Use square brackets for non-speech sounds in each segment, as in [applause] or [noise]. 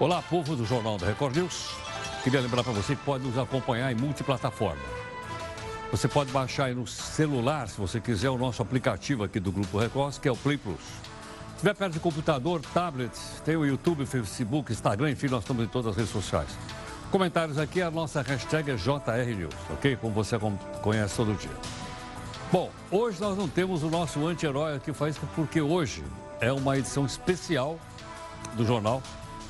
Olá, povo do Jornal da Record News. Queria lembrar para você que pode nos acompanhar em multiplataforma. Você pode baixar aí no celular, se você quiser, o nosso aplicativo aqui do Grupo Record, que é o Play Plus. Se estiver perto de computador, tablet, tem o YouTube, Facebook, Instagram, enfim, nós estamos em todas as redes sociais. Comentários aqui, a nossa hashtag é JRNews, ok? Como você conhece todo dia. Bom, hoje nós não temos o nosso anti-herói aqui, faz porque hoje é uma edição especial do jornal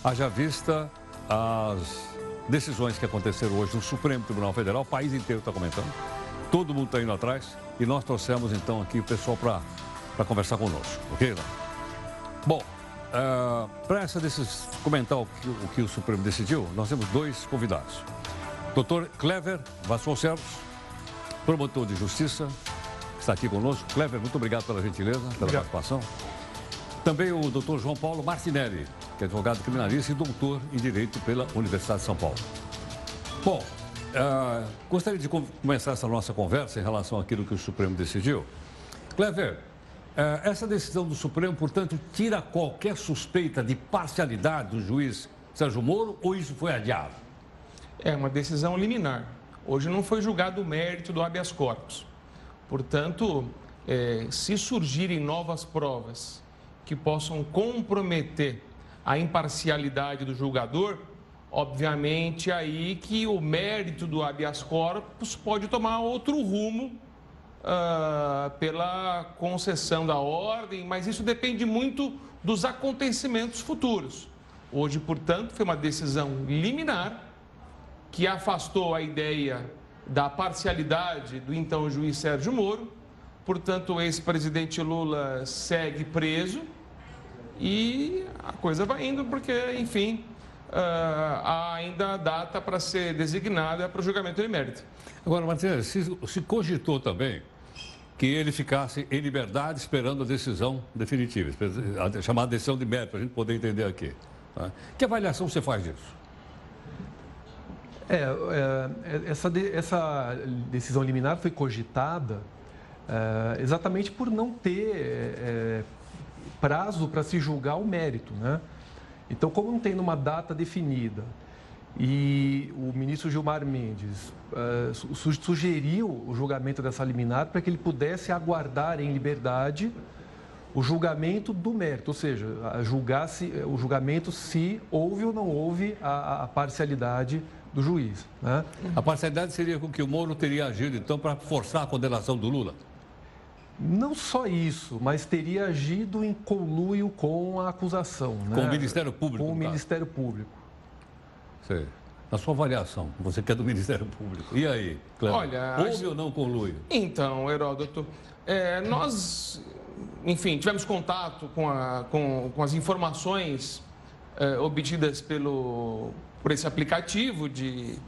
Haja vista as decisões que aconteceram hoje no Supremo Tribunal Federal, o país inteiro está comentando, todo mundo está indo atrás e nós trouxemos então aqui o pessoal para conversar conosco, ok? Bom, uh, eh, para essa desses, comentar o que, o que o Supremo decidiu, nós temos dois convidados. Doutor Clever Vasconcelos, promotor de justiça, que está aqui conosco. Clever, muito obrigado pela gentileza, pela obrigado. participação. Também o doutor João Paulo Martinelli, que é advogado criminalista e doutor em Direito pela Universidade de São Paulo. Bom, uh, gostaria de começar essa nossa conversa em relação àquilo que o Supremo decidiu. Clever, uh, essa decisão do Supremo, portanto, tira qualquer suspeita de parcialidade do juiz Sérgio Moro ou isso foi adiado? É uma decisão liminar. Hoje não foi julgado o mérito do habeas corpus. Portanto, é, se surgirem novas provas que possam comprometer a imparcialidade do julgador, obviamente aí que o mérito do habeas corpus pode tomar outro rumo uh, pela concessão da ordem, mas isso depende muito dos acontecimentos futuros. Hoje, portanto, foi uma decisão liminar que afastou a ideia da parcialidade do então juiz Sérgio Moro. Portanto, o ex-presidente Lula segue preso e a coisa vai indo porque, enfim, uh, há ainda data para ser designada para o julgamento de mérito. Agora, Martins, se, se cogitou também que ele ficasse em liberdade esperando a decisão definitiva, a chamada decisão de mérito, para a gente poder entender aqui. Tá? Que avaliação você faz disso? É, é essa, de, essa decisão liminar foi cogitada é, exatamente por não ter é, prazo para se julgar o mérito, né? Então, como não tem uma data definida e o ministro Gilmar Mendes uh, sugeriu o julgamento dessa liminar para que ele pudesse aguardar em liberdade o julgamento do mérito, ou seja, julgar se, o julgamento se houve ou não houve a, a parcialidade do juiz. Né? A parcialidade seria com que o Moro teria agido, então, para forçar a condenação do Lula? Não só isso, mas teria agido em conluio com a acusação. Com né? o Ministério Público. Com o Ministério Público. Sei. Na sua avaliação, você que é do Ministério Público. E aí, Cleber? Olha, houve ou não conluio? Então, Heródoto, é, nós, enfim, tivemos contato com, a, com, com as informações é, obtidas pelo, por esse aplicativo de,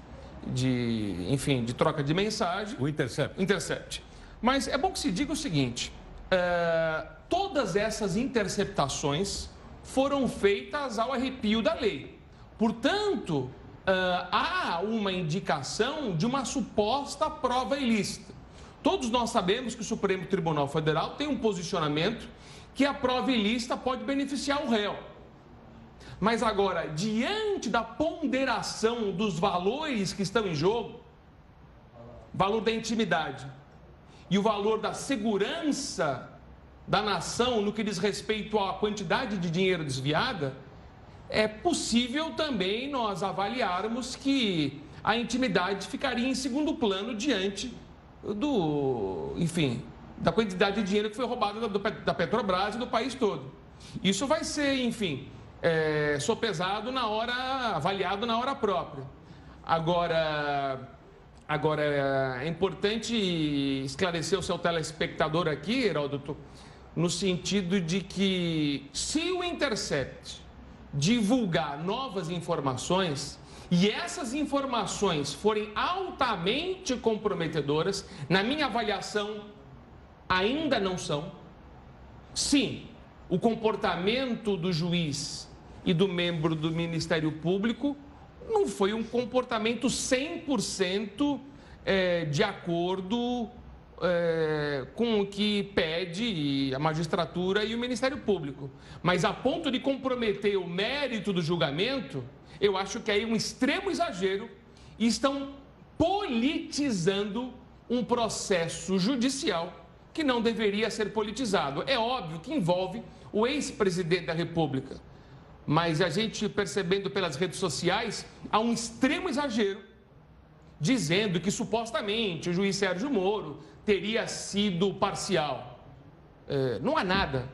de, enfim, de troca de mensagem. O Intercept. Intercept. Mas é bom que se diga o seguinte: é, todas essas interceptações foram feitas ao arrepio da lei. Portanto, é, há uma indicação de uma suposta prova ilícita. Todos nós sabemos que o Supremo Tribunal Federal tem um posicionamento que a prova ilícita pode beneficiar o réu. Mas agora, diante da ponderação dos valores que estão em jogo, valor da intimidade, e o valor da segurança da nação no que diz respeito à quantidade de dinheiro desviada, é possível também nós avaliarmos que a intimidade ficaria em segundo plano diante do, enfim, da quantidade de dinheiro que foi roubada da Petrobras e do país todo. Isso vai ser, enfim, é, sopesado na hora, avaliado na hora própria. Agora, Agora, é importante esclarecer o seu telespectador aqui, Heródoto, no sentido de que se o Intercept divulgar novas informações e essas informações forem altamente comprometedoras, na minha avaliação, ainda não são. Sim, o comportamento do juiz e do membro do Ministério Público não foi um comportamento 100% é, de acordo é, com o que pede a magistratura e o Ministério Público. Mas a ponto de comprometer o mérito do julgamento, eu acho que é um extremo exagero e estão politizando um processo judicial que não deveria ser politizado. É óbvio que envolve o ex-presidente da República, mas a gente percebendo pelas redes sociais há um extremo exagero dizendo que supostamente o juiz Sérgio Moro teria sido parcial. É, não há nada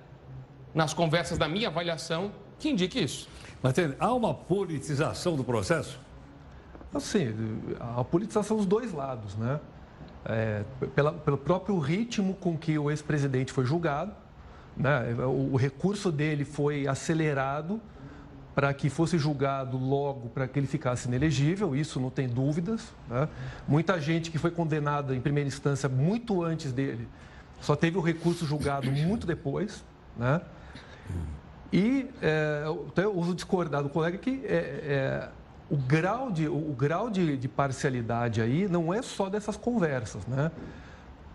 nas conversas da minha avaliação que indique isso. Mas há uma politização do processo? Assim, a politização dos dois lados, né? É, pela, pelo próprio ritmo com que o ex-presidente foi julgado, né? o, o recurso dele foi acelerado para que fosse julgado logo, para que ele ficasse inelegível, isso não tem dúvidas. Né? Muita gente que foi condenada em primeira instância muito antes dele, só teve o recurso julgado muito depois. Né? E é, eu uso discordar do colega que é, é, o grau, de, o grau de, de, parcialidade aí não é só dessas conversas. Né?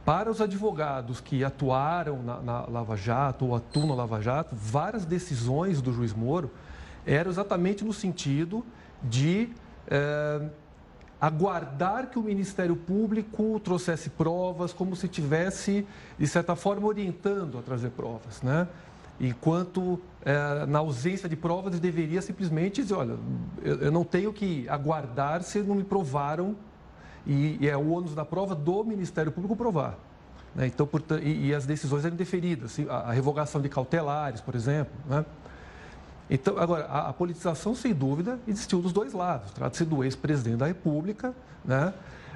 Para os advogados que atuaram na, na Lava Jato ou atuam na Lava Jato, várias decisões do juiz Moro era exatamente no sentido de é, aguardar que o Ministério Público trouxesse provas, como se tivesse, de certa forma, orientando a trazer provas, né? Enquanto, é, na ausência de provas, ele deveria simplesmente dizer, olha, eu, eu não tenho que aguardar se não me provaram, e, e, é o ônus da prova do Ministério Público provar. Né? Então, portanto, e, e, as decisões eram deferidas, a, a revogação de cautelares, por exemplo, né? Então, agora, a, a, politização, sem dúvida, existiu dos dois lados. Trata-se do ex-presidente da República, né?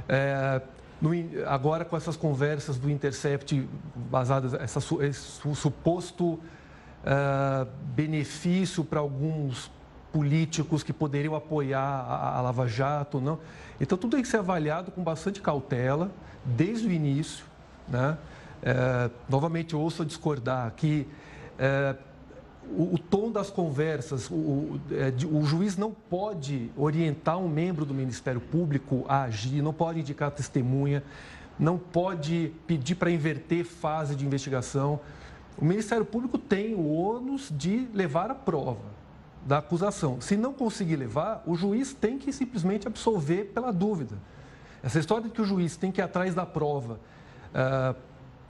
É, no, agora com essas conversas do Intercept basadas essa, esse suposto uh, benefício para alguns políticos que poderiam apoiar a, a, Lava Jato, não. Então tudo tem que ser avaliado com bastante cautela desde o início, né? É, novamente ouço discordar que o, o, tom das conversas, o, o, é, o, juiz não pode orientar um membro do Ministério Público a agir, não pode indicar testemunha, não pode pedir para inverter fase de investigação. O Ministério Público tem o ônus de levar a prova da acusação. Se não conseguir levar, o juiz tem que simplesmente absolver pela dúvida. Essa história de que o juiz tem que ir atrás da prova uh,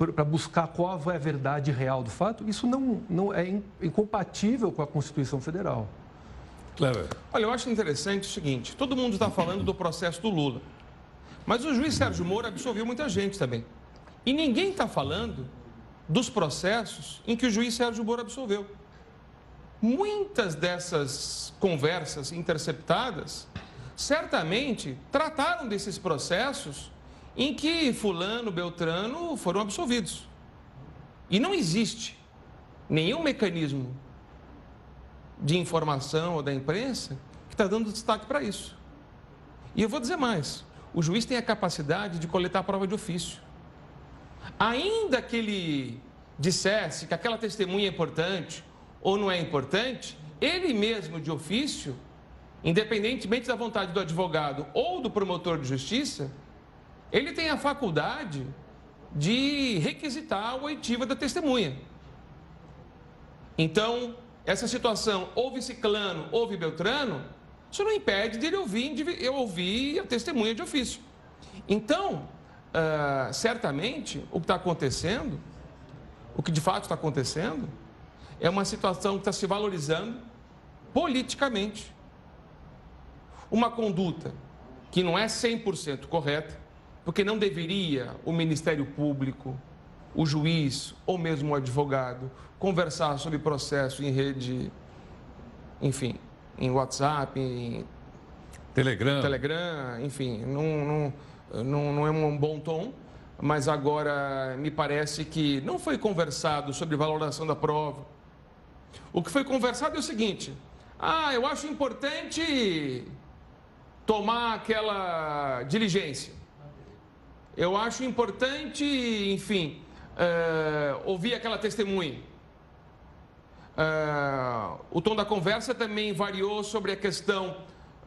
para buscar qual é a verdade real do fato, isso não, não é incompatível com a Constituição Federal. Cleber. Olha, eu acho interessante o seguinte: todo mundo está falando do processo do Lula. Mas o juiz Sérgio Moro absolveu muita gente também. E ninguém está falando dos processos em que o juiz Sérgio Moro absolveu. Muitas dessas conversas interceptadas certamente trataram desses processos em que Fulano, Beltrano foram absolvidos. E não existe nenhum mecanismo de informação ou da imprensa que está dando destaque para isso. E eu vou dizer mais: o juiz tem a capacidade de coletar prova de ofício. Ainda que ele dissesse que aquela testemunha é importante ou não é importante, ele mesmo de ofício, independentemente da vontade do advogado ou do promotor de justiça, ele tem a faculdade de requisitar a oitiva da testemunha. Então, essa situação, houve ciclano, houve beltrano, isso não impede dele ouvir, eu ouvir a testemunha de ofício. Então, uh, certamente, o que está acontecendo, o que de fato está acontecendo, é uma situação que está se valorizando politicamente. Uma conduta que não é 100% correta, porque não deveria o Ministério Público, o juiz ou mesmo o advogado conversar sobre processo em rede, enfim, em WhatsApp, em Telegram, Telegram enfim, não, não, não, não é um bom tom, mas agora me parece que não foi conversado sobre valoração da prova. O que foi conversado é o seguinte: ah, eu acho importante tomar aquela diligência. Eu acho importante, enfim, uh, ouvir aquela testemunha. Uh, o tom da conversa também variou sobre a questão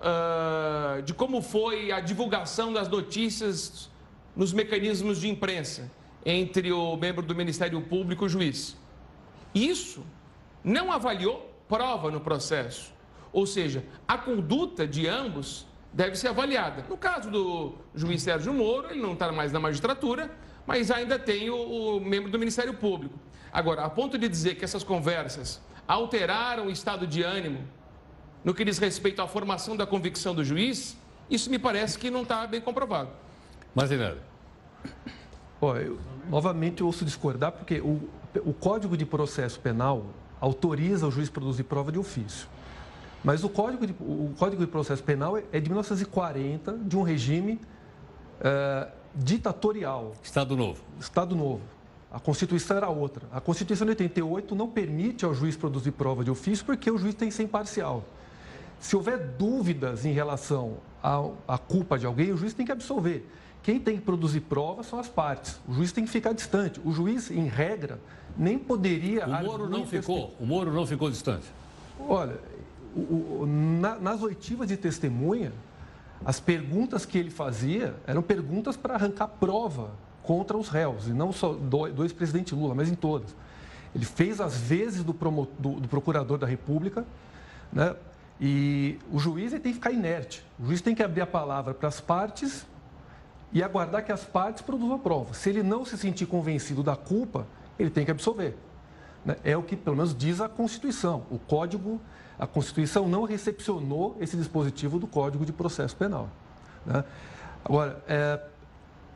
uh, de como foi a divulgação das notícias nos mecanismos de imprensa. entre o membro do Ministério Público e o juiz. Isso não avaliou prova no processo. Ou seja, a conduta de ambos deve ser avaliada. No caso do juiz Sérgio Moro, ele não está mais na magistratura, mas ainda tem o, o membro do Ministério Público. Agora, a ponto de dizer que essas conversas alteraram o estado de ânimo no que diz respeito à formação da convicção do juiz, isso me parece que não está bem comprovado. Martinelli. Olha, eu, novamente eu ouço discordar, porque o, o Código de Processo Penal autoriza o juiz a produzir prova de ofício. Mas o Código de, o Código de Processo Penal é de 1940, de um regime uh, ditatorial. Estado Novo. Estado Novo. A Constituição era outra. A Constituição de 88 não permite ao juiz produzir prova de ofício porque o juiz tem que ser imparcial. Se houver dúvidas em relação à culpa de alguém, o juiz tem que absolver. Quem tem que produzir provas são as partes. O juiz tem que ficar distante. O juiz, em regra, nem poderia. O Moro não ficou. O Moro não ficou distante. Olha, o, na, nas oitivas de testemunha, as perguntas que ele fazia eram perguntas para arrancar prova contra os réus, e não só do, do ex-presidente Lula, mas em todas. Ele fez as vezes do, promo, do, do procurador da República, né? e o juiz tem que ficar inerte. O juiz tem que abrir a palavra para as partes e aguardar que as partes produzam a prova. Se ele não se sentir convencido da culpa, ele tem que absolver. Né? É o que, pelo menos, diz a Constituição. O Código a Constituição não recepcionou esse dispositivo do Código de Processo Penal. Né? Agora, é,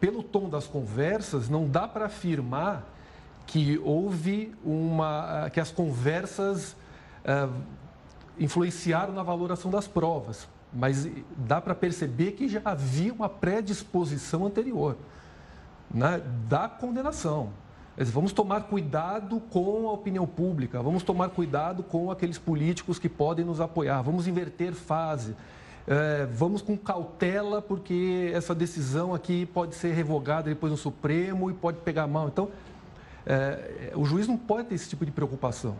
pelo tom das conversas, não dá para afirmar que houve uma. que as conversas é, influenciaram na valoração das provas, mas dá para perceber que já havia uma predisposição anterior né, da condenação. Vamos tomar cuidado com a opinião pública, vamos tomar cuidado com aqueles políticos que podem nos apoiar, vamos inverter fase, é, vamos com cautela, porque essa decisão aqui pode ser revogada depois no Supremo e pode pegar mal. Então, é, o juiz não pode ter esse tipo de preocupação.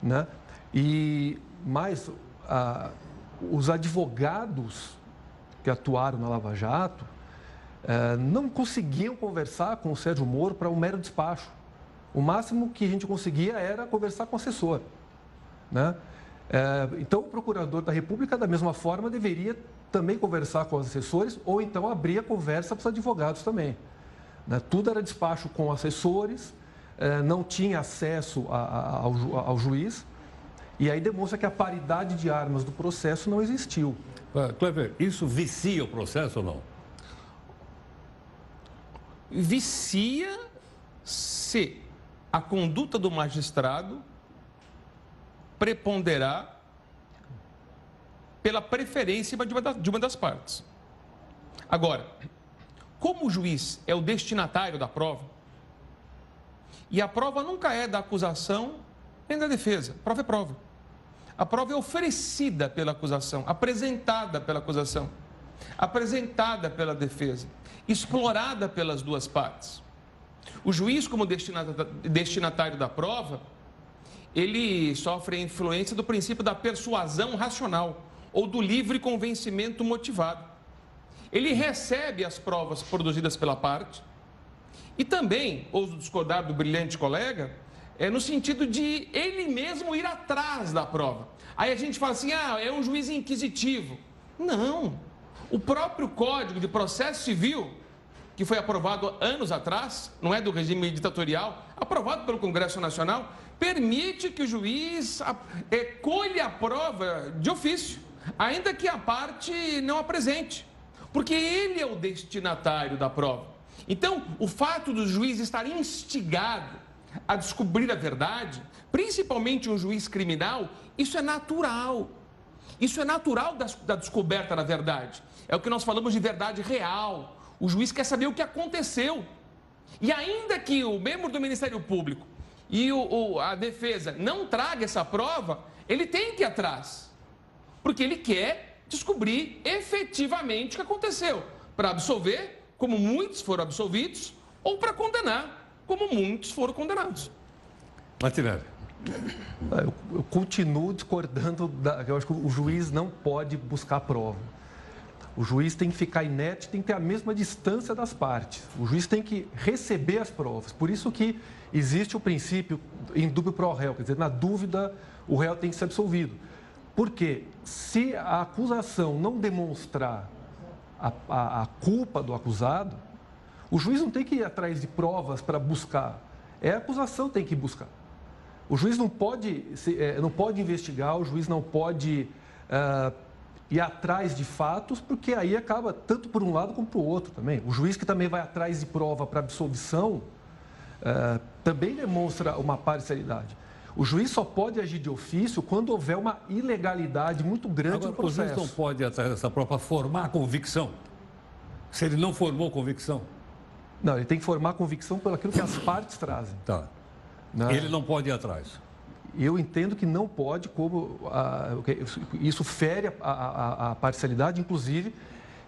Né? E mais, a, os advogados que atuaram na Lava Jato é, não conseguiam conversar com o Sérgio Moro para um mero despacho. O máximo que a gente conseguia era conversar com o assessor. Né? É, então, o procurador da República, da mesma forma, deveria também conversar com os assessores ou então abrir a conversa para os advogados também. Né? Tudo era despacho com assessores, é, não tinha acesso a, a, ao, ao, juiz, e aí demonstra que a paridade de armas do processo não existiu. Uh, Clever, isso vicia o processo ou não? Vicia se a conduta do magistrado preponderar pela preferência de uma das partes. Agora, como o juiz é o destinatário da prova, e a prova nunca é da acusação nem da defesa, prova é prova. A prova é oferecida pela acusação, apresentada pela acusação, apresentada pela defesa, explorada pelas duas partes. O juiz, como destinatário da prova, ele sofre a influência do princípio da persuasão racional ou do livre convencimento motivado. Ele recebe as provas produzidas pela parte e também, ouso discordar do brilhante colega, é no sentido de ele mesmo ir atrás da prova. Aí a gente fala assim: ah, é um juiz inquisitivo. Não. O próprio Código de Processo Civil que foi aprovado anos atrás, não é do regime ditatorial, aprovado pelo Congresso Nacional, permite que o juiz colha a prova de ofício, ainda que a parte não apresente, porque ele é o destinatário da prova. Então, o fato do juiz estar instigado a descobrir a verdade, principalmente um juiz criminal, isso é natural. Isso é natural da, da descoberta da verdade. É o que nós falamos de verdade real, o juiz quer saber o que aconteceu. E ainda que o membro do Ministério Público e o, o, a defesa não traga essa prova, ele tem que ir atrás. Porque ele quer descobrir efetivamente o que aconteceu. Para absolver, como muitos foram absolvidos, ou para condenar, como muitos foram condenados. Martinelli. Eu, eu continuo discordando. Da, eu acho que o juiz não pode buscar prova. O juiz tem que ficar inerte, tem que ter a mesma distância das partes. O juiz tem que receber as provas. Por isso que existe o princípio em dúvida pro réu, quer dizer, na dúvida o réu tem que ser absolvido. Porque se a acusação não demonstrar a, a, a culpa do acusado, o juiz não tem que ir atrás de provas para buscar. É a acusação que tem que buscar. O juiz não pode, é, não pode investigar, o juiz não pode uh, ir atrás de fatos, porque aí acaba tanto por um lado como por outro também. O juiz que também vai atrás de prova para absolvição uh, também demonstra uma parcialidade. O juiz só pode agir de ofício quando houver uma ilegalidade muito grande Agora, no processo. O juiz não pode ir atrás dessa prova para formar convicção. Se ele não formou convicção. Não, ele tem que formar convicção pelo aquilo que as partes trazem. Tá. Não. Né? Ele não pode ir atrás. Eu entendo que não pode, como a, isso fere a, a, a, parcialidade, inclusive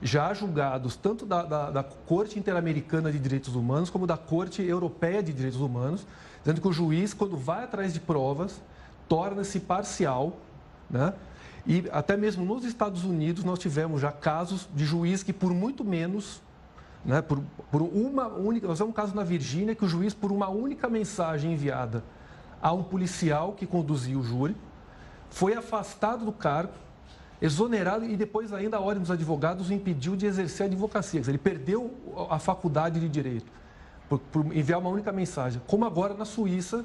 já julgados tanto da, da, da Corte Interamericana de Direitos Humanos como da Corte Europeia de Direitos Humanos, dizendo que o juiz, quando vai atrás de provas, torna-se parcial, né? E até mesmo nos Estados Unidos nós tivemos já casos de juiz que por muito menos né, por, por uma única. Nós temos um caso na Virgínia que o juiz, por uma única mensagem enviada a um policial que conduzia o júri, foi afastado do cargo, exonerado e depois ainda a Ordem dos Advogados o impediu de exercer a advocacia. Ele perdeu a faculdade de direito por, por enviar uma única mensagem. Como agora na Suíça,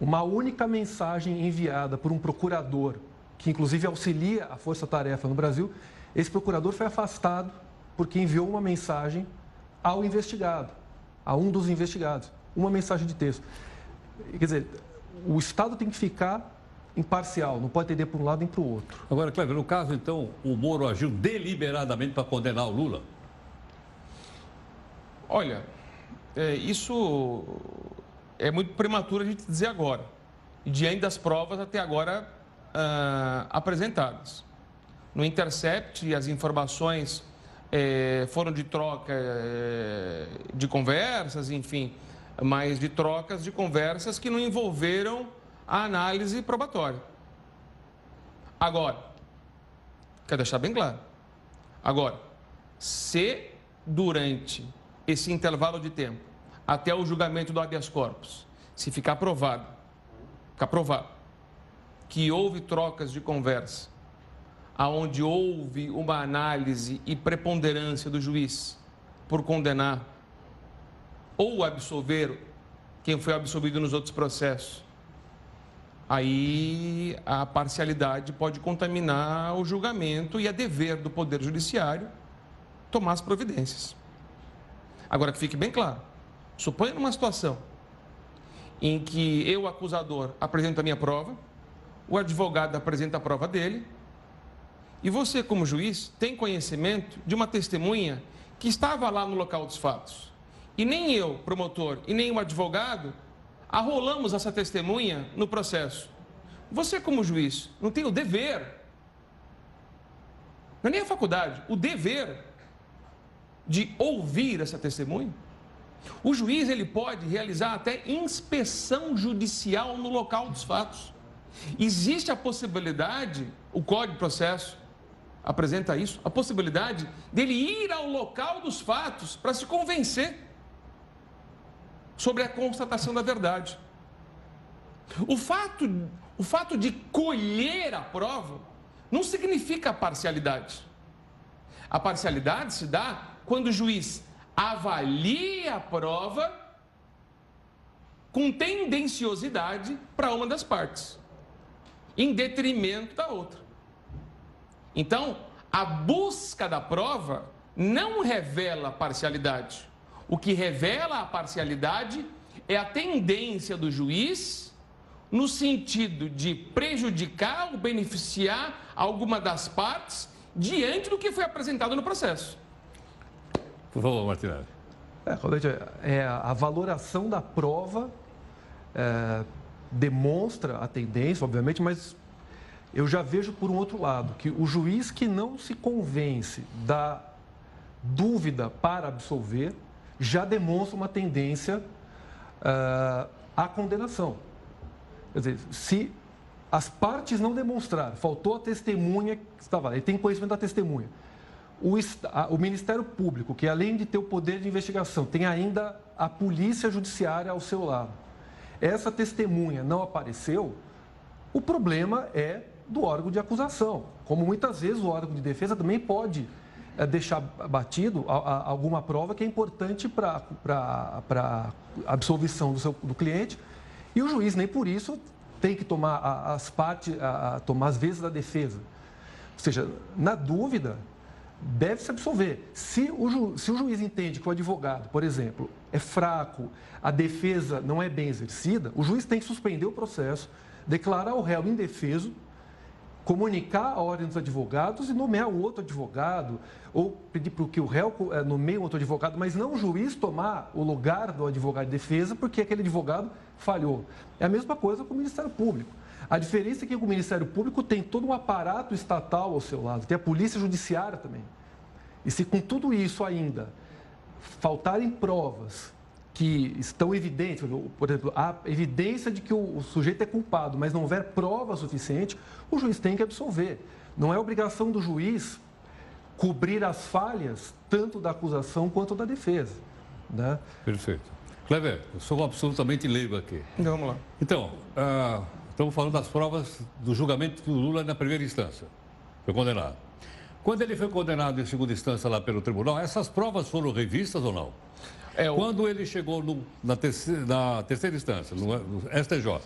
uma única mensagem enviada por um procurador, que inclusive auxilia a força-tarefa no Brasil, esse procurador foi afastado porque enviou uma mensagem ao investigado, a um dos investigados, uma mensagem de texto. Quer dizer, o Estado tem que ficar imparcial, não pode ter para um lado nem para o outro. Agora, Cleber, no caso, então, o Moro agiu deliberadamente para condenar o Lula? Olha, é, isso é muito prematuro a gente dizer agora, diante das provas até agora uh, apresentadas. No Intercept, as informações é, foram de troca é, de conversas, enfim, mas de trocas de conversas que não envolveram a análise probatória. Agora, quero deixar bem claro. Agora, se durante esse intervalo de tempo, até o julgamento do habeas corpus, se ficar provado, ficar provado que houve trocas de conversa aonde houve uma análise e preponderância do juiz por condenar ou absolver quem foi absolvido nos outros processos, aí a parcialidade pode contaminar o julgamento e é dever do Poder Judiciário tomar as providências. Agora que fique bem claro, suponha numa situação em que eu, acusador, apresento a minha prova, o advogado apresenta a prova dele, e você, como juiz, tem conhecimento de uma testemunha que estava lá no local dos fatos. E nem eu, promotor, e nem o advogado arrolamos essa testemunha no processo. Você, como juiz, não tem o dever, não é nem a faculdade, o dever de ouvir essa testemunha? O juiz ele pode realizar até inspeção judicial no local dos fatos. Existe a possibilidade, o Código de Processo apresenta isso, a possibilidade dele ir ao local dos fatos para se convencer sobre a constatação da verdade. O fato, o fato de colher a prova não significa parcialidade. A parcialidade se dá quando o juiz avalia a prova com tendenciosidade para uma das partes, em detrimento da outra. Então, a busca da prova não revela parcialidade. O que revela a parcialidade é a tendência do juiz no sentido de prejudicar ou beneficiar alguma das partes diante do que foi apresentado no processo. Por favor, Martinelli. É, é, a valoração da prova é, demonstra a tendência, obviamente, mas eu já vejo por um outro lado que o juiz que não se convence da dúvida para absolver já demonstra uma tendência uh, à condenação. Quer dizer, se as partes não demonstraram, faltou a testemunha que estava lá, ele tem conhecimento da testemunha. o, o Ministério Público, que além de ter o poder de investigação, tem ainda a Polícia Judiciária ao seu lado. Essa testemunha não apareceu, o problema é do órgão de acusação. Como muitas vezes o órgão de defesa também pode deixar batido alguma prova que é importante para a absolvição do, seu, do cliente, e o juiz nem por isso tem que tomar as partes, tomar as vezes da defesa. Ou seja, na dúvida, deve se absolver. Se o, ju, se o juiz entende que o advogado, por exemplo, é fraco, a defesa não é bem exercida, o juiz tem que suspender o processo, declarar o réu indefeso, comunicar a ordem dos advogados e nomear outro advogado, ou pedir para que o réu eh, nomeie outro advogado, mas não o juiz tomar o lugar do advogado de defesa porque aquele advogado falhou. É a mesma coisa com o Ministério Público. A diferença é que o Ministério Público tem todo um aparato estatal ao seu lado, tem a Polícia Judiciária também. E se com tudo isso ainda faltarem provas que estão evidentes, por exemplo, a evidência de que o sujeito é culpado, mas não houver prova suficiente, o juiz tem que absolver. Não é obrigação do juiz cobrir as falhas tanto da acusação quanto da defesa. Né? Perfeito. Cleber, eu sou absolutamente leigo aqui. Então, vamos lá. Então, uh, Estamos falando das provas do julgamento do Lula na primeira instância. Foi condenado. Quando ele foi condenado em segunda instância lá pelo tribunal, essas provas foram revistas ou não? É, o... Quando ele chegou no, na, terceira, na, terceira, instância, no, no STJ,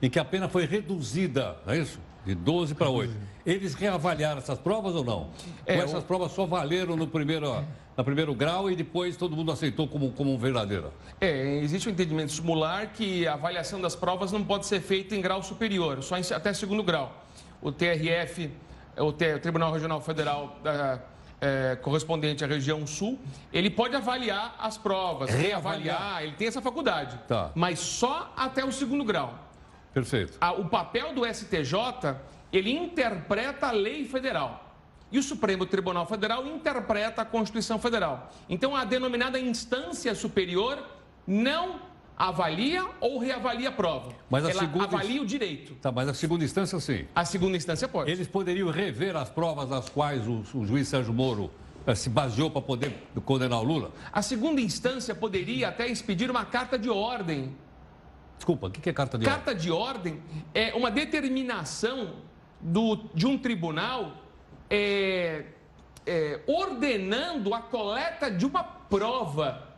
em que a pena foi reduzida, não é isso? De 12 para 8. Eles reavaliaram essas provas ou não? É, ou essas o... provas só valeram no primeiro, no primeiro grau e depois todo mundo aceitou como, como verdadeira? É, existe um entendimento simular que a avaliação das provas não pode ser feita em grau superior, só em, até segundo grau. O TRF, o, T, o Tribunal Regional Federal da, é, correspondente à região sul, ele pode avaliar as provas, reavaliar, ele tem essa faculdade. Tá. Mas só até o segundo grau. Perfeito. o papel do STJ, ele interpreta a lei federal. E o Supremo Tribunal Federal interpreta a Constituição Federal. Então, a denominada instância superior não avalia ou reavalia a prova. Mas a Ela segunda... avalia o direito. Tá, mas a segunda instância, sim. A segunda instância pode. Eles poderiam rever as provas das quais o, o juiz Sérgio Moro eh, se baseou para poder condenar o Lula? A segunda instância poderia até expedir uma carta de ordem Desculpa, o que é carta de carta ordem? Carta de ordem é uma determinação do, de um tribunal é, é, ordenando a coleta de uma prova.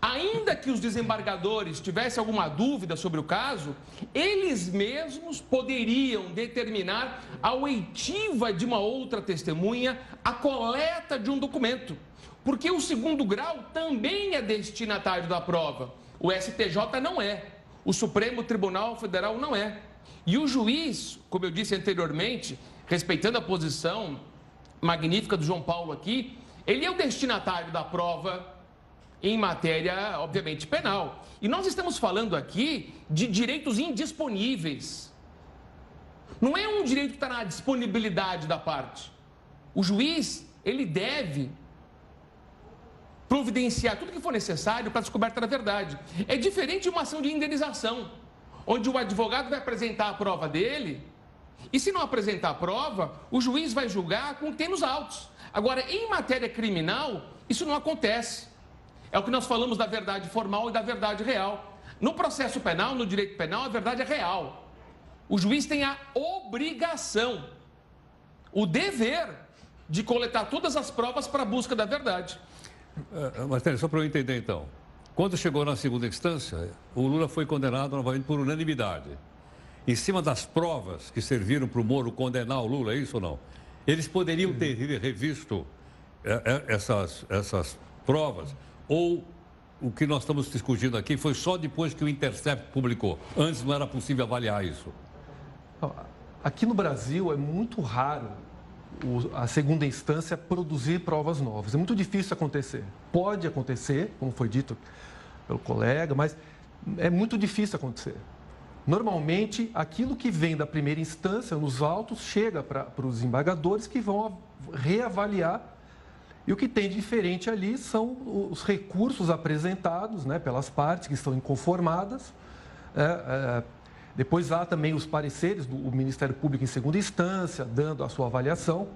Ainda que os desembargadores tivessem alguma dúvida sobre o caso, eles mesmos poderiam determinar a oitiva de uma outra testemunha, a coleta de um documento. Porque o segundo grau também é destinatário da prova. O STJ não é. O Supremo Tribunal Federal não é. E o juiz, como eu disse anteriormente, respeitando a posição magnífica do João Paulo aqui, ele é o destinatário da prova em matéria, obviamente, penal. E nós estamos falando aqui de direitos indisponíveis. Não é um direito que está na disponibilidade da parte. O juiz, ele deve providenciar tudo que for necessário para a descoberta da verdade. É diferente de uma ação de indenização, onde o advogado vai apresentar a prova dele e, se não apresentar a prova, o juiz vai julgar com nos autos. Agora, em matéria criminal, isso não acontece. É o que nós falamos da verdade formal e da verdade real. No processo penal, no direito penal, a verdade é real. O juiz tem a obrigação, o dever de coletar todas as provas para a busca da verdade. Martins, só para eu entender então. Quando chegou na segunda instância, o Lula foi condenado novamente por unanimidade. Em cima das provas que serviram para o Moro condenar o Lula, é isso ou não? Eles poderiam ter revisto eh, essas, essas provas ou o que nós estamos discutindo aqui foi só depois que o Intercept publicou. Antes não era possível avaliar isso. Aqui no Brasil é muito raro a segunda instância produzir provas novas. É muito difícil acontecer. Pode acontecer, como foi dito pelo colega, mas é muito difícil acontecer. Normalmente, aquilo que vem da primeira instância, nos autos, chega para os embargadores que vão reavaliar. E o que tem de diferente ali são os recursos apresentados né, pelas partes que estão inconformadas. É, é, depois há também os pareceres do Ministério Público em segunda instância, dando a sua avaliação.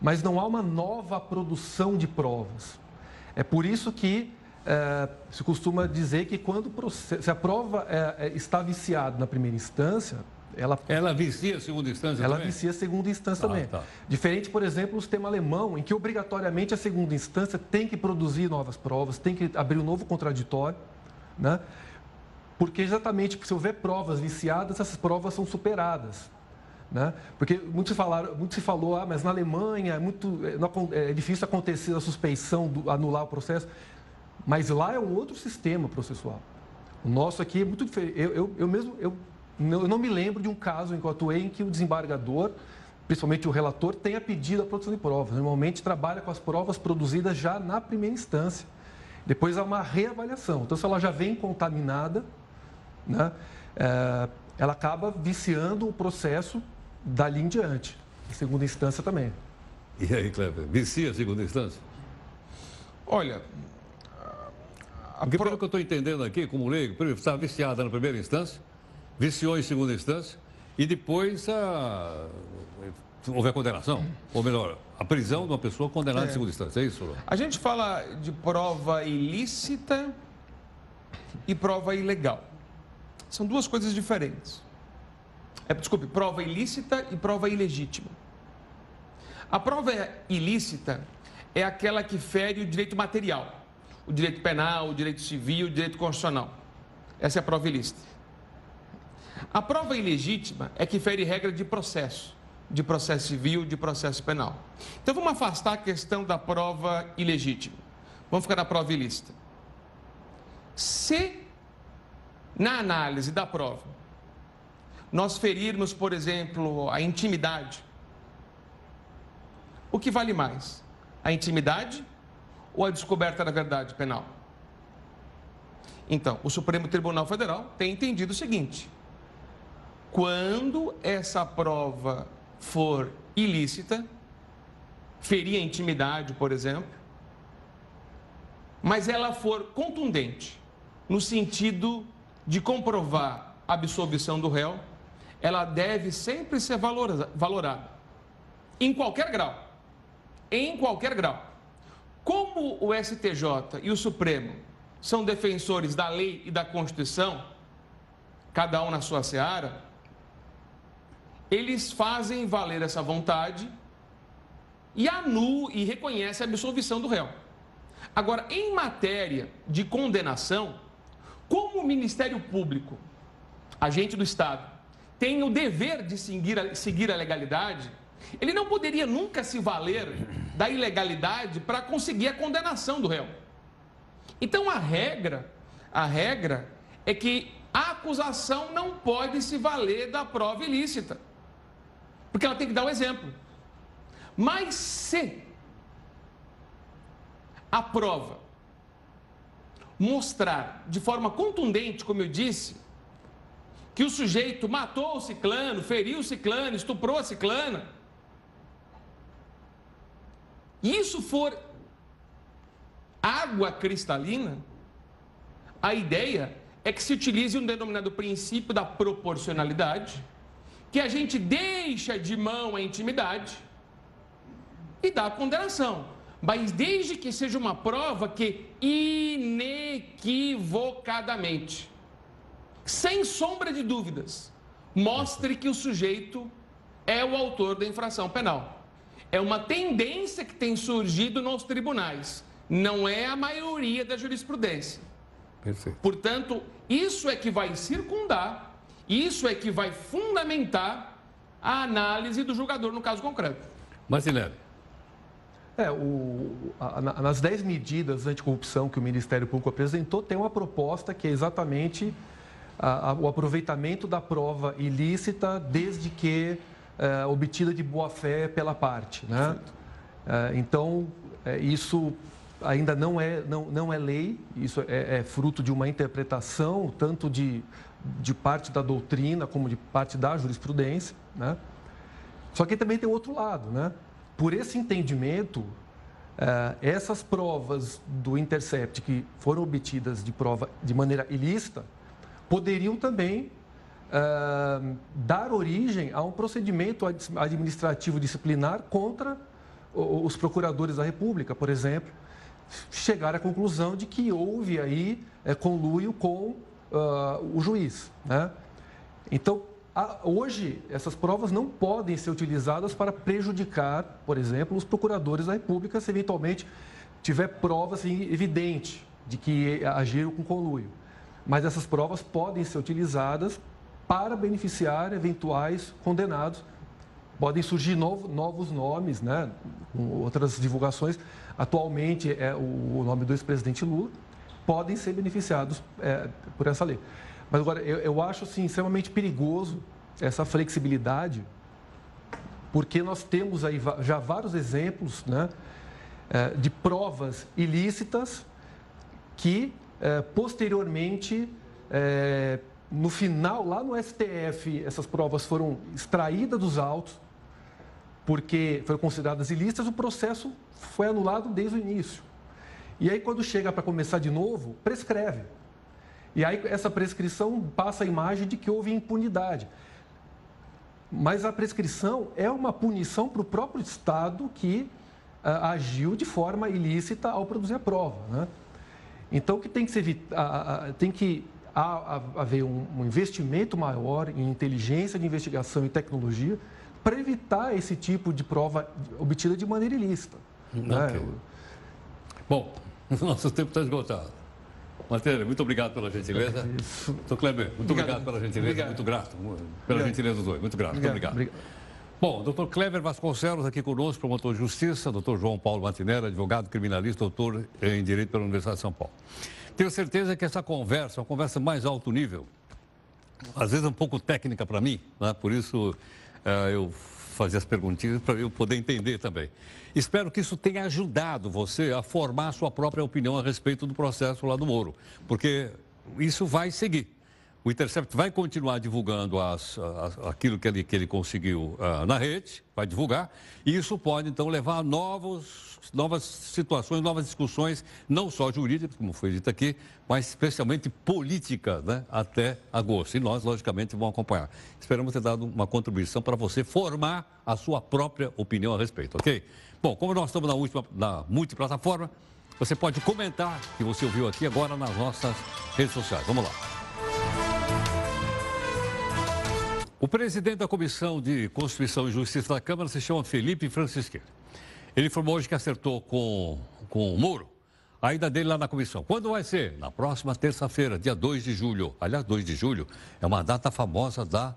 mas não há uma nova produção de provas. É por isso que é, se costuma dizer que quando se a prova é, está viciada na primeira instância, ela, ela vicia a segunda instância ela também? vicia a segunda instância ah, também. Tá. Diferente, por exemplo, do sistema alemão, em que obrigatoriamente a segunda instância tem que produzir novas provas, tem que abrir um novo contraditório, né? Porque exatamente, se houver provas viciadas, essas provas são superadas. Né? Porque muito se, falaram, muito se falou, ah, mas na Alemanha é, muito, é, é difícil acontecer a suspeição, do, anular o processo. Mas lá é um outro sistema processual. O nosso aqui é muito diferente. Eu, eu, eu mesmo, eu, eu não me lembro de um caso em que eu atuei em que o desembargador, principalmente o relator, tenha pedido a produção de provas. Normalmente trabalha com as provas produzidas já na primeira instância. Depois há uma reavaliação. Então, se ela já vem contaminada, né, é, ela acaba viciando o processo dali em diante. Em segunda instância também. E aí, Kleber, vicia a segunda instância? Olha, porque pelo que eu estou entendendo aqui, como leigo, estava viciada na primeira instância, viciou em segunda instância e depois a... houve a condenação, ou melhor, a prisão de uma pessoa condenada é. em segunda instância, é isso? A gente fala de prova ilícita e prova ilegal. São duas coisas diferentes. É, desculpe, prova ilícita e prova ilegítima. A prova ilícita é aquela que fere o direito material, o direito penal, o direito civil, o direito constitucional. Essa é a prova ilícita. A prova ilegítima é que fere regra de processo, de processo civil, de processo penal. Então vamos afastar a questão da prova ilegítima. Vamos ficar na prova ilícita. Se na análise da prova nós ferirmos, por exemplo, a intimidade, o que vale mais? A intimidade ou a descoberta da verdade penal? Então, o Supremo Tribunal Federal tem entendido o seguinte: quando essa prova for ilícita, ferir a intimidade, por exemplo, mas ela for contundente, no sentido de comprovar a absolvição do réu, ela deve sempre ser valorada, em qualquer grau. Em qualquer grau. Como o STJ e o Supremo são defensores da lei e da Constituição, cada um na sua seara, eles fazem valer essa vontade e anulam e reconhecem a absolvição do réu. Agora, em matéria de condenação, como o Ministério Público, agente do Estado, tem o dever de seguir a, seguir a legalidade, ele não poderia nunca se valer da ilegalidade para conseguir a condenação do réu. Então a regra, a regra é que a acusação não pode se valer da prova ilícita. Porque ela tem que dar o um exemplo. Mas se a prova mostrar de forma contundente, como eu disse, que o sujeito matou o ciclano, feriu o ciclano, estuprou a ciclana, e isso for água cristalina, a ideia é que se utilize um denominado princípio da proporcionalidade, que a gente deixa de mão a intimidade e dá a condenação. Mas desde que seja uma prova que inequivocadamente sem sombra de dúvidas, mostre que o sujeito é o autor da infração penal. É uma tendência que tem surgido nos tribunais, não é a maioria da jurisprudência. Perfeito. Portanto, isso é que vai circundar, isso é que vai fundamentar a análise do julgador no caso concreto. Marcinelli. É, o, a, nas 10 medidas anticorrupção que o Ministério Público apresentou, tem uma proposta que é exatamente a, a, o aproveitamento da prova ilícita desde que é, obtida de boa fé pela parte. Né? É, então, é, isso ainda não é, não, não é lei, isso é, é, fruto de uma interpretação tanto de, de parte da doutrina como de parte da jurisprudência. Né? Só que também tem outro lado. Né? Por esse entendimento, essas provas do Intercept que foram obtidas de prova de maneira ilícita, poderiam também uh, dar origem a um procedimento administrativo disciplinar contra os procuradores da República, por exemplo, chegaram à conclusão de que houve aí é, conluio com uh, o juiz. Né? Então, a, hoje, essas provas não podem ser utilizadas para prejudicar, por exemplo, os procuradores da República se eventualmente tiver prova assim, evidente de que agiram com conluio. Mas essas provas podem ser utilizadas para beneficiar eventuais condenados. Podem surgir novo, novos nomes, né? outras divulgações. Atualmente é o, nome do ex-presidente Lula. Podem ser beneficiados é, por essa lei. Mas agora, eu, eu acho assim, extremamente perigoso essa flexibilidade, porque nós temos aí já vários exemplos né, é, de provas ilícitas que é, posteriormente, é, no final, lá no STF, essas provas foram extraídas dos autos, porque foram consideradas ilícitas, o processo foi anulado desde o início. E aí, quando chega para começar de novo, prescreve. E aí, essa prescrição passa a imagem de que houve impunidade. Mas a prescrição é uma punição para o próprio Estado que uh, agiu de forma ilícita ao produzir a prova. Né? Então, que tem que, ser, tem que haver um, um investimento maior em inteligência de investigação e tecnologia para evitar esse tipo de prova obtida de maneira ilícita. Né? Okay. Né? Bom, [laughs] nosso tempo está esgotado. Matéria, muito obrigado pela gentileza. É Doutor Kleber, muito obrigado, obrigado pela gentileza. Obrigado. Muito grato pela obrigado. gentileza dos dois. Muito grato. Muito obrigado. obrigado. Bom, doutor Clever Vasconcelos aqui conosco, promotor de justiça, doutor João Paulo Martinelli, advogado criminalista, doutor em Direito pela Universidade de São Paulo. Tenho certeza que essa conversa, uma conversa mais alto nível, às vezes é um pouco técnica para mim, né? por isso uh, eu fazia as perguntinhas para eu poder entender também. Espero que isso tenha ajudado você a formar a sua própria opinião a respeito do processo lá do Moro, porque isso vai seguir. O Intercept vai continuar divulgando as, as, aquilo que ele, que ele conseguiu uh, na rede, vai divulgar, e isso pode, então, levar a novos, novas situações, novas discussões, não só jurídicas, como foi dito aqui, mas especialmente política, né, até agosto. E nós, logicamente, vamos acompanhar. Esperamos ter dado uma contribuição para você formar a sua própria opinião a respeito, ok? Bom, como nós estamos na, última, na multiplataforma, você pode comentar que você ouviu aqui agora nas nossas redes sociais. Vamos lá. O presidente da Comissão de Constituição e Justiça da Câmara se chama Felipe Francisqueira. Ele informou hoje que acertou com, com o Moro a ida dele lá na comissão. Quando vai ser? Na próxima terça-feira, dia 2 de julho. Aliás, 2 de julho é uma data famosa da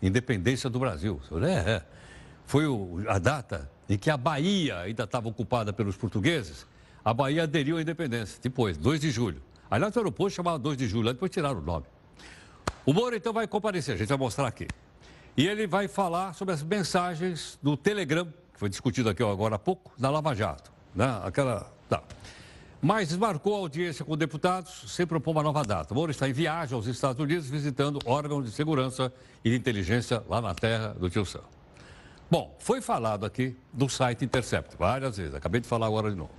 independência do Brasil. É. Foi o, a data em que a Bahia ainda estava ocupada pelos portugueses. A Bahia aderiu à independência. Depois, 2 de julho. Aliás, o aeroporto chamava 2 de julho, depois tiraram o nome. O Moro, então, vai comparecer, a gente vai mostrar aqui. E ele vai falar sobre as mensagens do Telegram, que foi discutido aqui agora há pouco, da Lava Jato. Né? Aquela. Tá. Mas desmarcou a audiência com deputados sem propor uma nova data. O Moro está em viagem aos Estados Unidos visitando órgãos de segurança e de inteligência lá na terra do tio Sam. Bom, foi falado aqui do site Intercept várias vezes, acabei de falar agora de novo.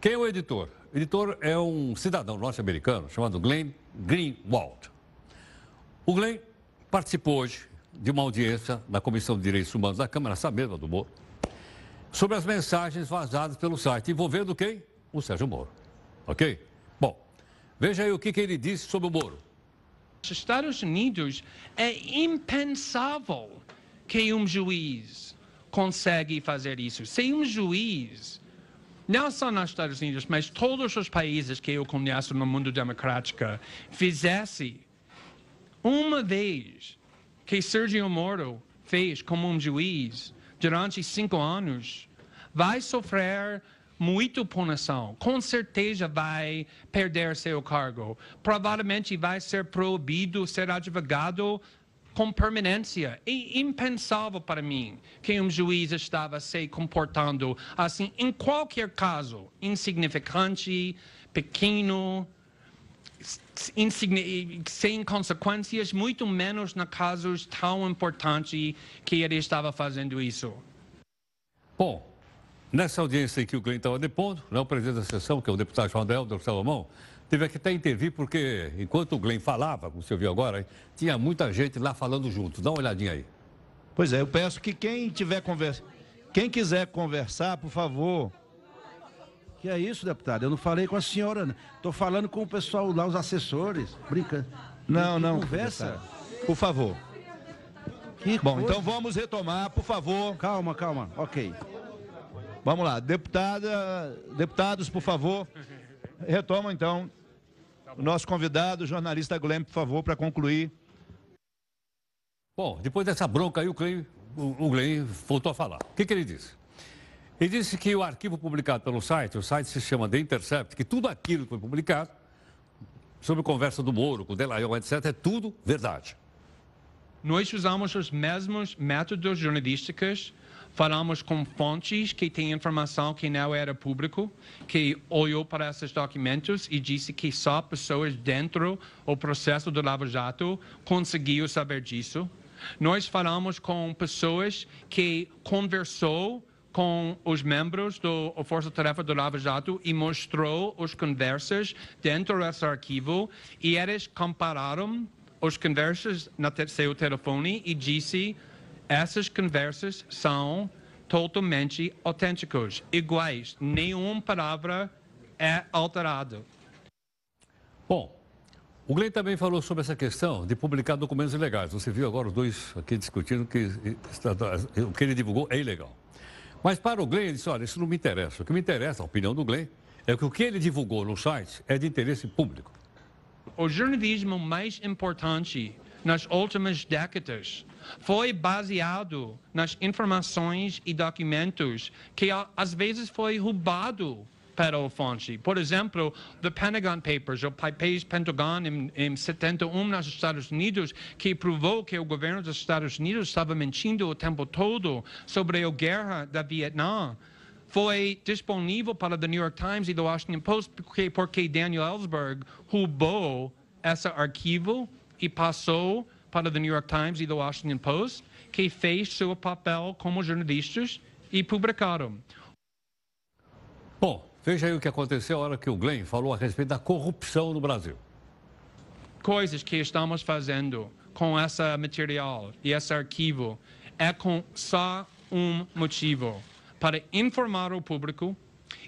Quem é o editor? O editor é um cidadão norte-americano chamado Glenn Greenwald. O Glenn participou hoje de uma audiência na Comissão de Direitos Humanos da Câmara, essa mesma do Moro, sobre as mensagens vazadas pelo site, envolvendo quem? O Sérgio Moro. Ok? Bom, veja aí o que, que ele disse sobre o Moro. Nos Estados Unidos é impensável que um juiz consegue fazer isso. Se um juiz, não só nos Estados Unidos, mas todos os países que eu conheço no mundo democrático, fizesse uma vez que Sergio Moro fez como um juiz durante cinco anos, vai sofrer muito punição. Com certeza vai perder seu cargo. Provavelmente vai ser proibido ser advogado com permanência. É impensável para mim que um juiz estava se comportando assim, em qualquer caso, insignificante, pequeno, sem consequências, muito menos na casos tão importantes que ele estava fazendo isso. Bom, nessa audiência em que o Glenn estava depondo, né, o presidente da sessão, que é o deputado João Helder Salomão, teve que até intervir porque, enquanto o Glenn falava, como você viu agora, tinha muita gente lá falando junto. Dá uma olhadinha aí. Pois é, eu peço que quem tiver conversa... Quem quiser conversar, por favor. Que é isso, deputado? Eu não falei com a senhora. Estou falando com o pessoal lá, os assessores. Brinca. Não, Que não. Conversa. deputado. Por favor. Que Bom, coisa. então vamos retomar, por favor. Calma, calma. Ok. Vamos lá, deputada, deputados, por favor. Retomam então. O nosso convidado, o jornalista Guilherme, por favor, para concluir. Bom, depois dessa bronca aí, o Glenn, o, o Glenn voltou a falar. O que, que ele disse? Ele disse que o arquivo publicado pelo site, o site se chama The Intercept, que tudo aquilo que foi publicado sobre conversa do Moro, com o Delayon, etc., é tudo verdade. Nós usamos os mesmos métodos jornalísticos, falamos com fontes que têm informação que não era público, que olhou para esses documentos e disse que só pessoas dentro do processo do Lava Jato conseguiam saber disso. Nós falamos com pessoas que conversou com os membros do Força Tarefa do Lava Jato e mostrou as conversas dentro desse arquivo e eles compararam as conversas no seu telefone e disse essas conversas são totalmente autênticas, iguais, nenhuma palavra é alterada. Bom, o Glenn também falou sobre essa questão de publicar documentos ilegais. Você viu agora os dois aqui discutindo que o que ele divulgou é ilegal. Mas para o Glenn, ele disse, olha, isso não me interessa. O que me interessa, a opinião do Glenn, é que o que ele divulgou no site é de interesse público. O jornalismo mais importante nas últimas décadas foi baseado nas informações e documentos que às vezes foi roubado Por exemplo, the Pentagon Papers, o papéis Pentagon em, em 71 nos Estados Unidos, que provou que o governo dos Estados Unidos estava mentindo o tempo todo sobre a guerra da Vietnã foi disponível para The New York Times e The Washington Post porque, porque Daniel Ellsberg roubou esse arquivo e passou para The New York Times e The Washington Post, que fez seu papel como jornalistas e publicaram. Bom, veja aí o que aconteceu a hora que o Glenn falou a respeito da corrupção no Brasil. coisas que estamos fazendo com esse material e esse arquivo é com só um motivo para informar o público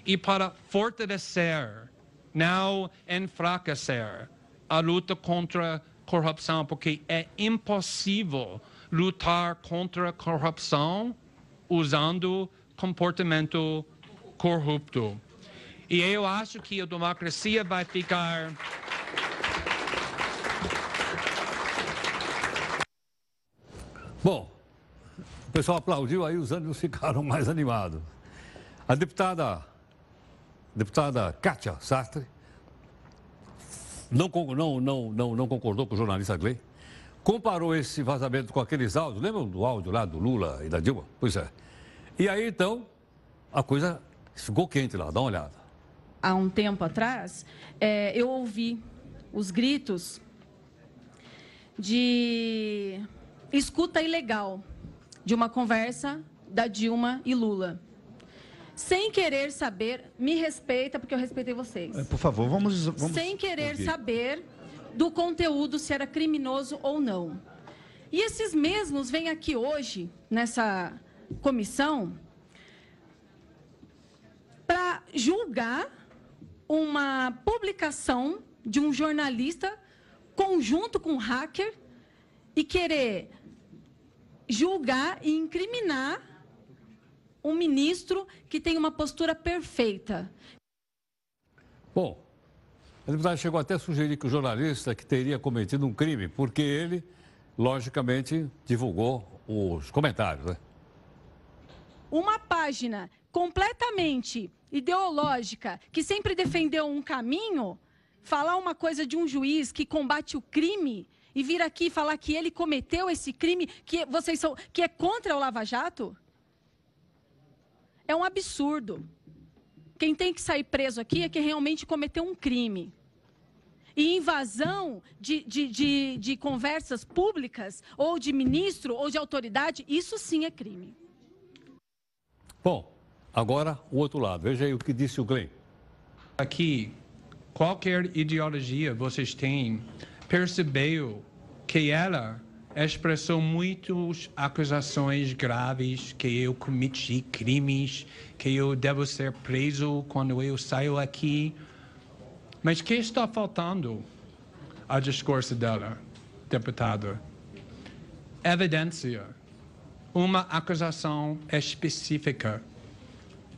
e para fortalecer, não enfraquecer a luta contra a corrupção, porque é impossível lutar contra a corrupção usando comportamento corrupto. E eu acho que a democracia vai ficar Bom, o pessoal aplaudiu, aí os ânimos [laughs] ficaram mais animados. A deputada, deputada Kátia Sastre não, não, não, não, não concordou com o jornalista Glenn, comparou esse vazamento com aqueles áudios, lembram do áudio lá do Lula e da Dilma? Pois é. E aí então, a coisa ficou quente lá, dá uma olhada. Há um tempo atrás, é, eu ouvi os gritos de escuta ilegal de uma conversa da Dilma e Lula. Sem querer saber, me respeita, porque eu respeitei vocês. Por favor, vamos. vamos Sem querer ouvir. saber do conteúdo, se era criminoso ou não. E esses mesmos vêm aqui hoje, nessa comissão, para julgar uma publicação de um jornalista conjunto com um hacker e querer julgar e incriminar um ministro que tem uma postura perfeita. Bom, a deputada chegou até a sugerir que o jornalista que teria cometido um crime, porque ele, logicamente, divulgou os comentários, né? uma página completamente ideológica, que sempre defendeu um caminho, falar uma coisa de um juiz que combate o crime e vir aqui falar que ele cometeu esse crime, que vocês são, que é contra o Lava Jato, é um absurdo. Quem tem que sair preso aqui é quem realmente cometeu um crime. E invasão de, de, de, de conversas públicas, ou de ministro, ou de autoridade, isso sim é crime. Bom, agora o outro lado. Veja aí o que disse o Glenn. aqui, qualquer ideologia vocês têm, percebeu que ela expressou muitas acusações graves que eu cometi crimes, que eu devo ser preso quando eu saio aqui. Mas que está faltando ao discurso dela, deputado? Evidência. Uma acusação específica.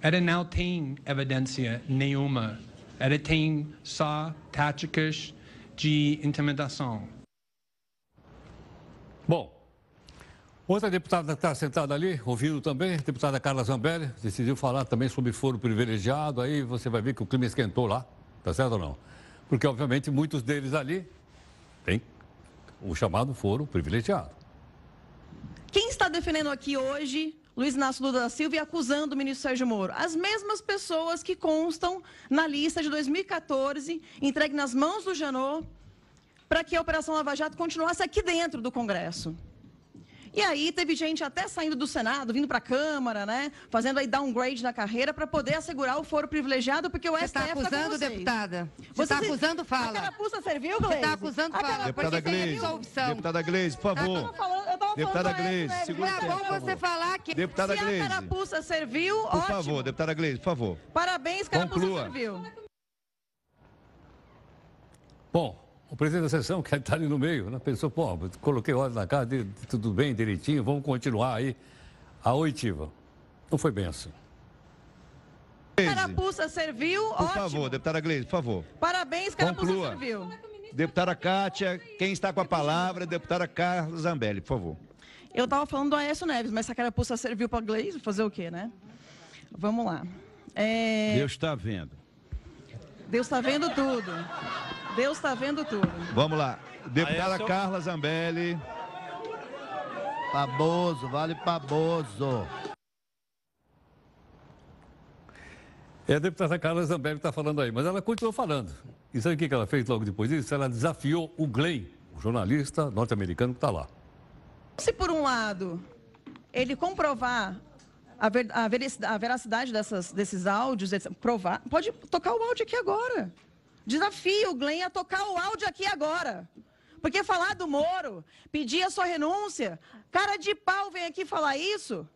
Ela não tem evidência nenhuma. Ela tem só táticas de intimidação. Bom, outra deputada que está sentada ali, ouvindo também, a deputada Carla Zambelli, decidiu falar também sobre foro privilegiado, aí você vai ver que o clima esquentou lá, tá certo ou não? Porque, obviamente, muitos deles ali têm o chamado foro privilegiado. Quem está defendendo aqui hoje Luiz Inácio Lula da Silva e acusando o ministro Sérgio Moro. As mesmas pessoas que constam na lista de 2014, entregue nas mãos do Janot, para que a Operação Lava Jato continuasse aqui dentro do Congresso. E aí teve gente até saindo do Senado, vindo para a Câmara, né? Fazendo aí downgrade na carreira para poder assegurar o foro privilegiado, porque o Você está STF tá acusando, com vocês. deputada? Você está se- acusando fala. A carapuça serviu, Você está acusando A fala. Deputada Porque tem Gleise, absolvição. deputada Gleise, por Eu tava favor. falando, eu tava Deputada né, segura o é tempo, bom por você favor. falar que... Deputada Se a Gleise, carapuça serviu, por ótimo. favor, deputada Gleise, por favor. Parabéns, carapuça Conclua. serviu. Bom, o presidente da sessão, [laughs] que está ali no meio, né, pensou, pô, coloquei ordem na casa, tudo bem, direitinho, vamos continuar aí a oitiva. Não foi bem assim. Carapuça serviu, por ótimo. favor, deputada Gleise, por favor. Parabéns, carapuça Conclua. serviu. Deputada Kátia, quem está com a palavra é deputada Carla Zambelli, por favor. Eu estava falando do Aécio Neves, mas se a carapuça serviu para Gleisi, fazer o quê, né? Vamos lá. É, Deus está vendo. Deus está vendo tudo. Deus está vendo tudo. Vamos lá. Deputada Carla Zambelli. Paboso, vale Paboso. É a deputada Carla Zambelli que está falando aí, mas ela continuou falando. E sabe o que ela fez logo depois disso? Ela desafiou o Glenn, o jornalista norte-americano que está lá. Se por um lado ele comprovar a, ver- a veraci- a veracidade dessas- desses áudios, provar, pode tocar o áudio aqui agora. Desafio o Glenn a tocar o áudio aqui agora. Porque falar do Moro, pedir a sua renúncia, cara de pau vem aqui falar isso.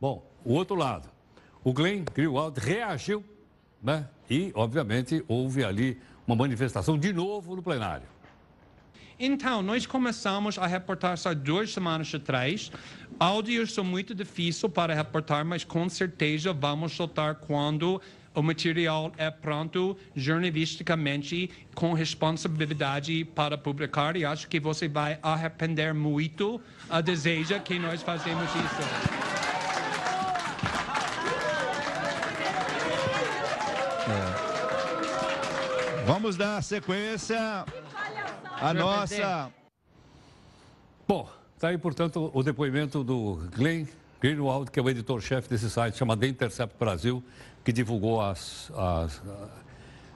Bom, o outro lado. O Glenn Greenwald reagiu, né? E, obviamente, houve ali uma manifestação de novo no plenário. Então, nós começamos a reportar só duas semanas atrás. Áudios são muito difíceis para reportar, mas com certeza vamos soltar quando o material é pronto jornalisticamente, com responsabilidade para publicar. E acho que você vai arrepender muito a deseja que nós fazemos isso. Vamos dar sequência à nossa. Bom, está aí, portanto, o depoimento do Glenn Greenwald, que é o editor-chefe desse site, chamado The Intercept Brasil, que divulgou as, as,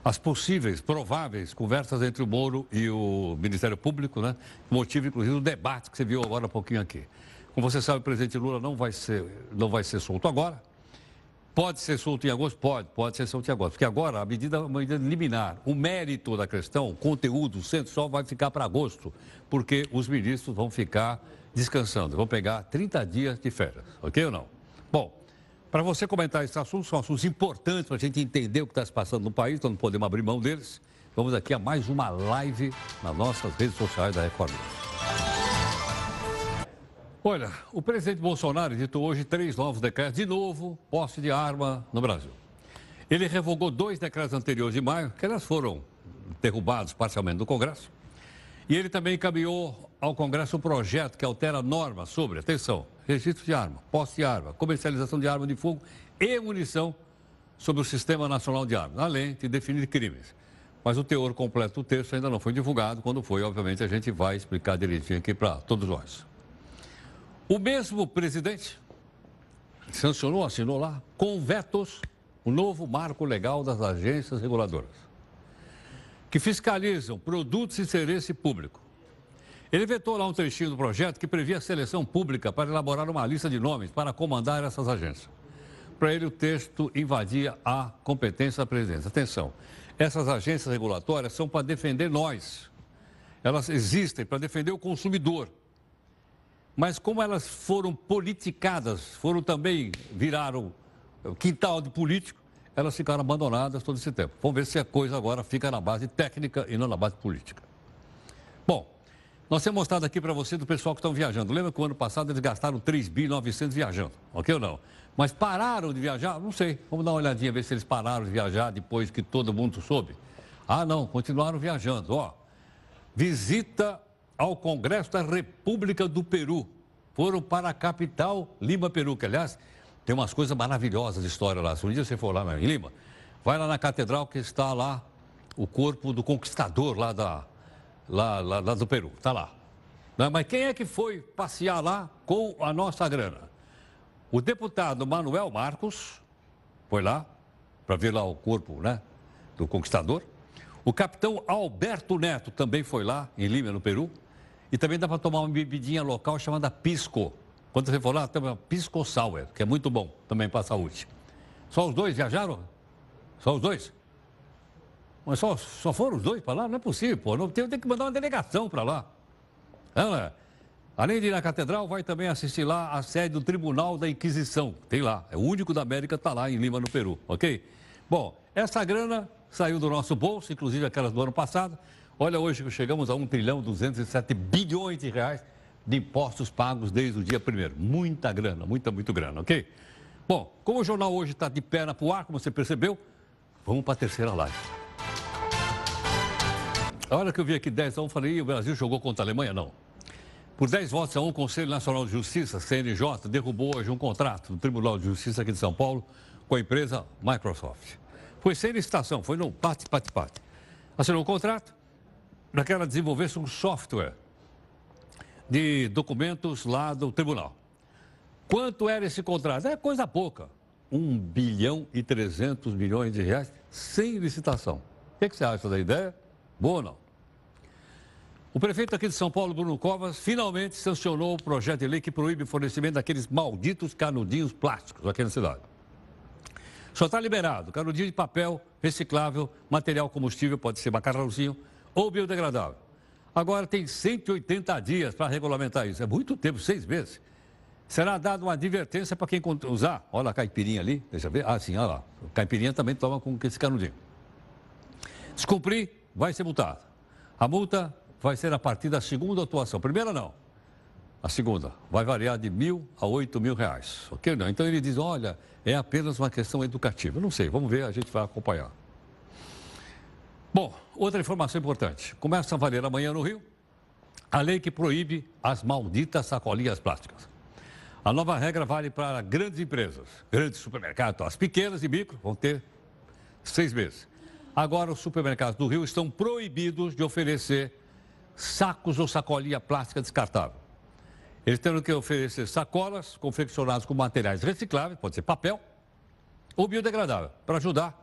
as possíveis, prováveis conversas entre o Moro e o Ministério Público, né? Motivo, inclusive, do debate que você viu agora há pouquinho aqui. Como você sabe, o presidente Lula não vai ser, não vai ser solto agora. Pode ser solto em agosto? Pode, pode ser solto em agosto. Porque agora a medida, a medida liminar, o mérito da questão, o conteúdo, o centro só vai ficar para agosto, porque os ministros vão ficar descansando, vão pegar 30 dias de férias, ok ou não? Para você comentar esses assuntos, são assuntos importantes para a gente entender o que está se passando no país, então não podemos abrir mão deles. Vamos aqui a mais uma live nas nossas redes sociais da Record. Olha, o presidente Bolsonaro editou hoje três novos decretos, de novo, posse de arma no Brasil. Ele revogou dois decretos anteriores de maio, que elas foram derrubados parcialmente do Congresso. E ele também encaminhou ao Congresso um projeto que altera normas sobre, atenção, registro de arma, posse de arma, comercialização de arma de fogo e munição sobre o Sistema Nacional de Armas, além de definir crimes. Mas o teor completo do texto ainda não foi divulgado. Quando foi, obviamente, a gente vai explicar direitinho aqui para todos nós. O mesmo presidente sancionou, assinou lá, com vetos, o novo marco legal das agências reguladoras, que fiscalizam produtos e serviço público. Ele vetou lá um trechinho do projeto que previa a seleção pública para elaborar uma lista de nomes para comandar essas agências. Para ele, o texto invadia a competência da presidência. Atenção, essas agências regulatórias são para defender nós. elas existem para defender o consumidor. Mas como elas foram politicadas, foram também, viraram quintal de político, elas ficaram abandonadas todo esse tempo. Vamos ver se a coisa agora fica na base técnica e não na base política. Nós temos mostrado aqui para você do pessoal que estão viajando. Lembra que o ano passado eles gastaram 3 bi 900 viajando, ok ou não? Mas pararam de viajar? Não sei. Vamos dar uma olhadinha, ver se eles pararam de viajar depois que todo mundo soube. Ah, não, continuaram viajando. Ó, visita ao Congresso da República do Peru. Foram para a capital, Lima, Peru, que aliás tem umas coisas maravilhosas de história lá. Se um dia você for lá em Lima, vai lá na catedral que está lá o corpo do conquistador lá, da, lá, lá, lá do Peru. Está lá. Não, mas quem é que foi passear lá com a nossa grana? O deputado Manuel Marcos foi lá para ver lá o corpo né, do conquistador. O capitão Alberto Neto também foi lá, em Lima, no Peru. E também dá para tomar uma bebidinha local chamada Pisco. Quando você for lá, tem uma Pisco Sour, que é muito bom também para a saúde. Só os dois viajaram? Só os dois? Mas só, só foram os dois para lá? Não é possível, pô. Não, tem, tem que mandar uma delegação para lá. Não é? Além de ir na catedral, vai também assistir lá a sede do Tribunal da Inquisição. Tem lá. É o único da América, está lá em Lima, no Peru, ok? Bom, essa grana saiu do nosso bolso, inclusive aquelas do ano passado. Olha, hoje chegamos a 1 trilhão 207 bilhões de reais de impostos pagos desde o dia primeiro. Muita grana, muita, muito grana, ok? Bom, como o jornal hoje está de perna para o ar, como você percebeu, vamos para a terceira live. A hora que eu vi aqui 10 a 1, falei, o Brasil jogou contra a Alemanha? Não. Por 10 votos a 1, o Conselho Nacional de Justiça, CNJ, derrubou hoje um contrato do Tribunal de Justiça aqui de São Paulo com a empresa Microsoft. Foi sem licitação, foi no bate-bate-bate. Assinou o contrato para que ela desenvolvesse um software de documentos lá do tribunal. Quanto era esse contrato? É coisa pouca. 1 bilhão e 300 milhões de reais sem licitação. O que, que você acha da ideia? Boa ou não? O prefeito aqui de São Paulo, Bruno Covas, finalmente sancionou o projeto de lei que proíbe o fornecimento daqueles malditos canudinhos plásticos aqui na cidade. Só está liberado canudinho de papel, reciclável, material combustível, pode ser macarrãozinho ou biodegradável. Agora tem 180 dias para regulamentar isso. É muito tempo, seis meses. Será dada uma advertência para quem usar. Olha a caipirinha ali, deixa eu ver. Ah, sim, olha lá. Caipirinha também toma com esse canudinho. Descumprir, vai ser multado. A multa vai ser a partir da segunda atuação. Primeira não. A segunda vai variar de mil a oito mil reais. Ok? Não. Então ele diz, olha, é apenas uma questão educativa. Não sei, vamos ver, a gente vai acompanhar. Bom, outra informação importante. Começa a valer amanhã no Rio a lei que proíbe as malditas sacolinhas plásticas. A nova regra vale para grandes empresas, grandes supermercados. As pequenas e micro vão ter seis meses. Agora, os supermercados do Rio estão proibidos de oferecer sacos ou sacolinha plástica descartável. Eles terão que oferecer sacolas confeccionadas com materiais recicláveis, pode ser papel ou biodegradável, para ajudar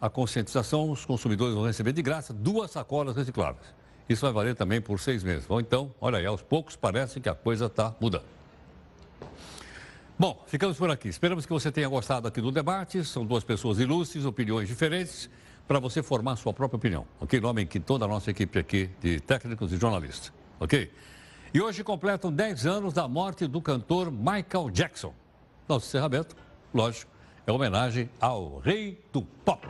a conscientização. Os consumidores vão receber de graça duas sacolas recicláveis. Isso vai valer também por seis meses. Bom, então, olha aí, aos poucos parece que a coisa está mudando. Bom, ficamos por aqui. Esperamos que você tenha gostado aqui do debate. São duas pessoas ilustres, opiniões diferentes, para você formar sua própria opinião. Ok? Nome que toda a nossa equipe aqui de técnicos e jornalistas. Ok? E hoje completam 10 anos da morte do cantor Michael Jackson. Nosso encerramento, lógico, é homenagem ao rei do pop.